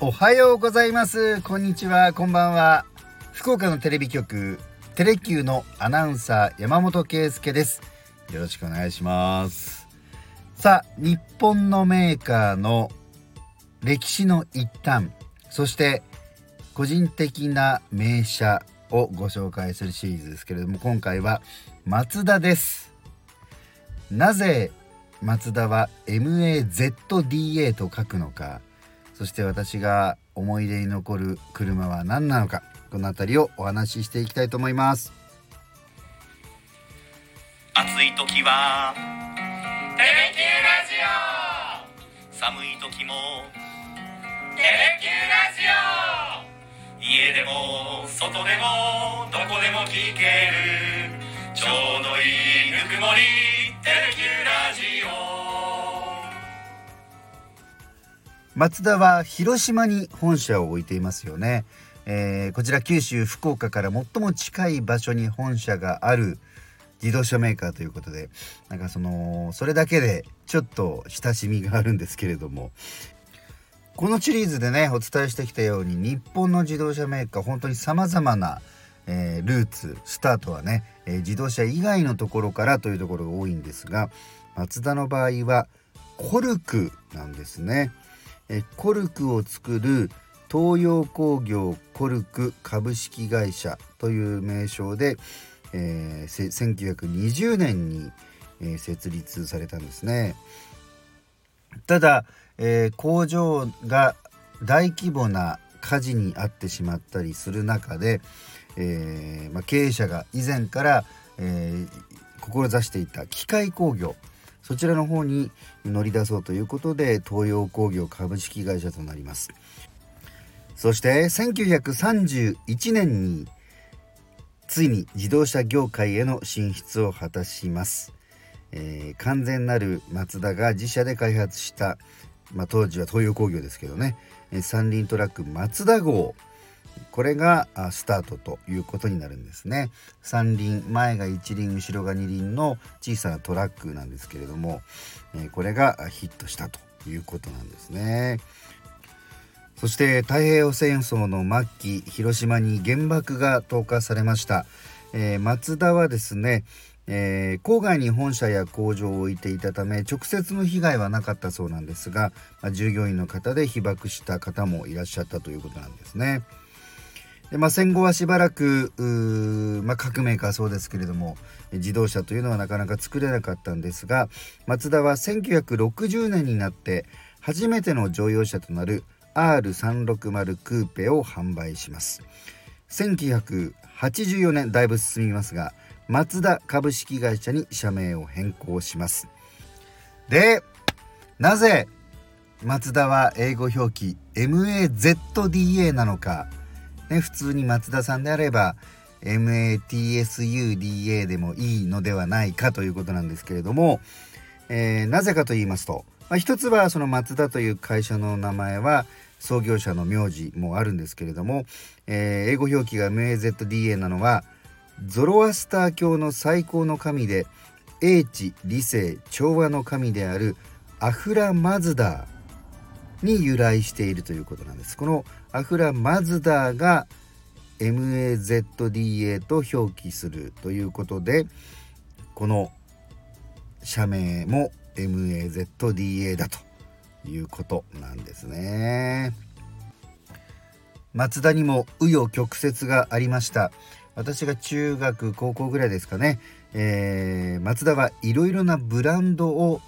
おはようございます。こんにちは。こんばんは。福岡のテレビ局テレキューのアナウンサー山本圭介です。よろしくお願いします。さあ日本のメーカーの歴史の一端そして個人的な名車をご紹介するシリーズですけれども今回はマツダです。なぜマツダは MAZDA と書くのかそして私が思い出に残る車は何なのかこの辺りをお話ししていきたいと思います。暑い時はテレキューラジオ。寒い時もテレキューラジオ。家でも外でもどこでも聞けるちょうどいいぬくもり。マ田は広島に本社を置いていますよね、えー、こちら九州福岡から最も近い場所に本社がある自動車メーカーということでなんかそのそれだけでちょっと親しみがあるんですけれどもこのシリーズでねお伝えしてきたように日本の自動車メーカー本当にさまざまな、えー、ルーツスタートはね、えー、自動車以外のところからというところが多いんですがマツダの場合はコルクなんですね。えコルクを作る東洋工業コルク株式会社という名称で、えー、1920年に、えー、設立されたんですね。ただ、えー、工場が大規模な火事に遭ってしまったりする中で、えーまあ、経営者が以前から、えー、志していた機械工業そちらの方に乗り出そうということで東洋工業株式会社となります。そして1931年についに自動車業界への進出を果たします、えー、完全なるマツダが自社で開発した、まあ、当時は東洋工業ですけどね。三輪トラックマツダ号これがスタートということになるんですね。三輪前が一輪後ろが二輪の小さなトラックなんですけれども、えこれがヒットしたということなんですね。そして太平洋戦争の末期広島に原爆が投下されました、えー、松田はですねえー、郊外に本社や工場を置いていたため直接の被害はなかったそうなんですが、まあ、従業員の方で被爆した方もいらっしゃったということなんですね。でまあ、戦後はしばらく、まあ、各メーカーそうですけれども自動車というのはなかなか作れなかったんですがマツダは1960年になって初めての乗用車となる R360 クーペを販売します。1984年だいぶ進みますがマツダ株式会社に社名を変更します。でなぜマツダは英語表記 MAZDA なのか。ね、普通に松田さんであれば MATSUDA でもいいのではないかということなんですけれども、えー、なぜかと言いますと、まあ、一つはその松田という会社の名前は創業者の名字もあるんですけれども、えー、英語表記が MAZDA なのはゾロアスター教の最高の神で英知理性調和の神であるアフラマズダー。に由来しているということなんです。このアフラマズダーが MAZDA と表記するということでこの社名も MAZDA だということなんですね。松田にも紆余曲折がありました私が中学高校ぐらいですかね、えー、松田はいろいろなブランドを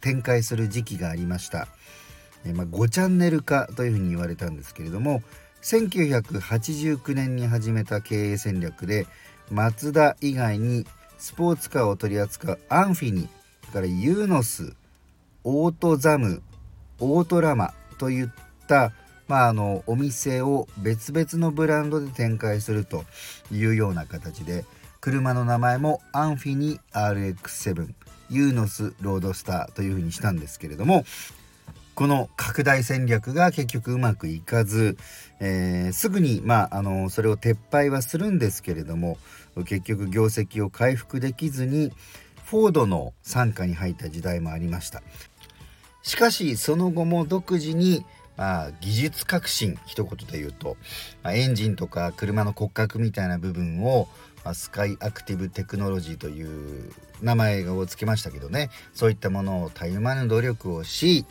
展開する時期がありましたえまあ、5チャンネル化というふうに言われたんですけれども1989年に始めた経営戦略でマツダ以外にスポーツカーを取り扱うアンフィニからユーノスオートザムオートラマといった、まあ、あのお店を別々のブランドで展開するというような形で車の名前もアンフィニ RX7 ユーノスロードスターというふうにしたんですけれどもこの拡大戦略が結局うまくいかず、えー、すぐに、まあ、あのそれを撤廃はするんですけれども結局業績を回復できずにフォードの傘下に入った時代もありました。しかしその後も独自にまあ、技術革新一言で言うと、まあ、エンジンとか車の骨格みたいな部分を、まあ、スカイアクティブテクノロジーという名前を付けましたけどね。そういったものをたゆまぬ努力をし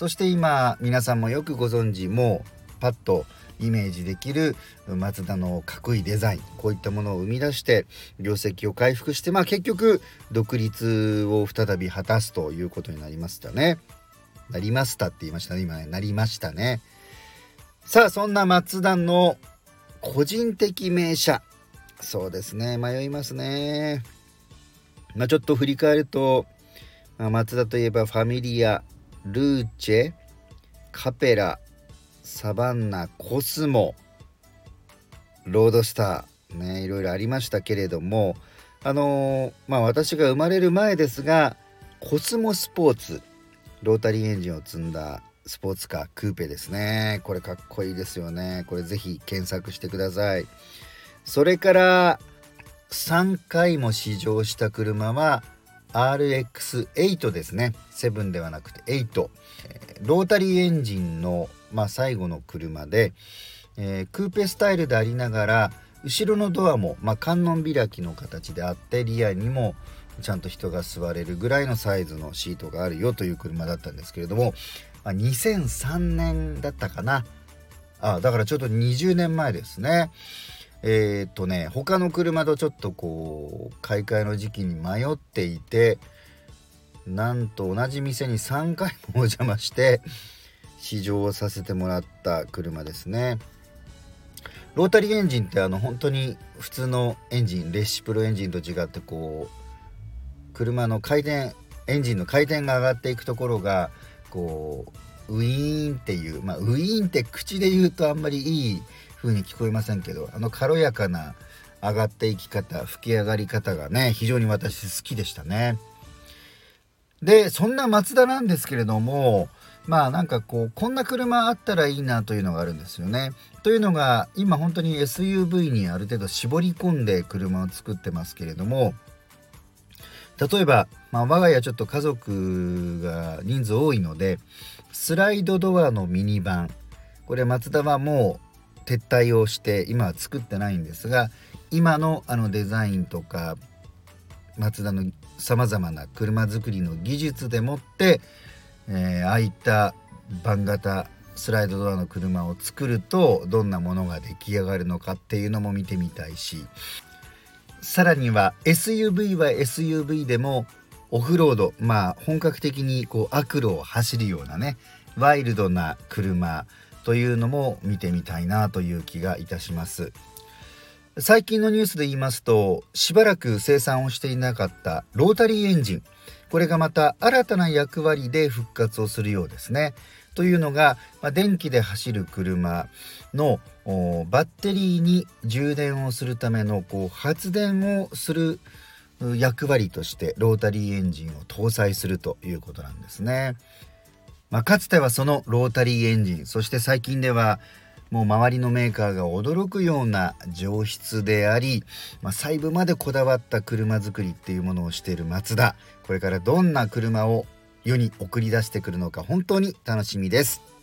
そして今皆さんもよくご存知もうパッとイメージできるマツダのかっこいいデザインこういったものを生み出して業績を回復してまあ結局独立を再び果たすということになりましたね。なりましたって言いましたね今ねなりましたね。さあそんなマツダの個人的名車そうですね迷いますね。まあ、ちょっと振り返ると、まあ、マツダといえばファミリアルーチェカペラサバンナコスモロードスターねいろいろありましたけれどもあのー、まあ私が生まれる前ですがコスモスポーツロータリーエンジンを積んだスポーツカークーペですね。これかっこいいですよね。これぜひ検索してください。それから3回も試乗した車は RX8 ですね。7ではなくて8ロータリーエンジンのまあ、最後の車で、えー、クーペスタイルでありながら後ろのドアも、まあ、観音開きの形であってリアにもちゃんと人が座れるぐらいのサイズのシートがあるよという車だったんですけれども、まあ、2003年だったかな。あだからちょっと20年前ですね。えー、っとね他の車とちょっとこう買い替えの時期に迷っていてなんと同じ店に3回もお邪魔して試乗させてもらった車ですね。ロータリーエンジンってあの本当に普通のエンジンレシプロエンジンと違ってこう車の回転エンジンの回転が上がっていくところがこうウィーンっていうまあウィーンって口で言うとあんまりいい風に聞こえませんけどあの軽やかな上がっていき方吹き上がり方がね非常に私好きでしたねでそんなマツダなんですけれどもまあなんかこうこんな車あったらいいなというのがあるんですよね。というのが今本当に SUV にある程度絞り込んで車を作ってますけれども例えば、まあ、我が家ちょっと家族が人数多いのでスライドドアのミニバンこれマツダはもう撤退をして今は作ってないんですが今のあのデザインとかマツダのさまざまな車作りの技術でもってえー、ああいった番型スライドドアの車を作るとどんなものが出来上がるのかっていうのも見てみたいしさらには SUV は SUV でもオフロードまあ本格的にこう悪路を走るようなねワイルドな車というのも見てみたいなという気がいたします最近のニュースで言いますとしばらく生産をしていなかったロータリーエンジンこれがまた新たな役割で復活をするようですね。というのが、まあ、電気で走る車のバッテリーに充電をするためのこう発電をする役割としてロータリーエンジンを搭載するということなんですね。まあ、かつてはそのロータリーエンジンそして最近ではもう周りのメーカーが驚くような上質であり、まあ、細部までこだわった車作りっていうものをしているマツダこれからどんな車を世に送り出してくるのか本当に楽しみです。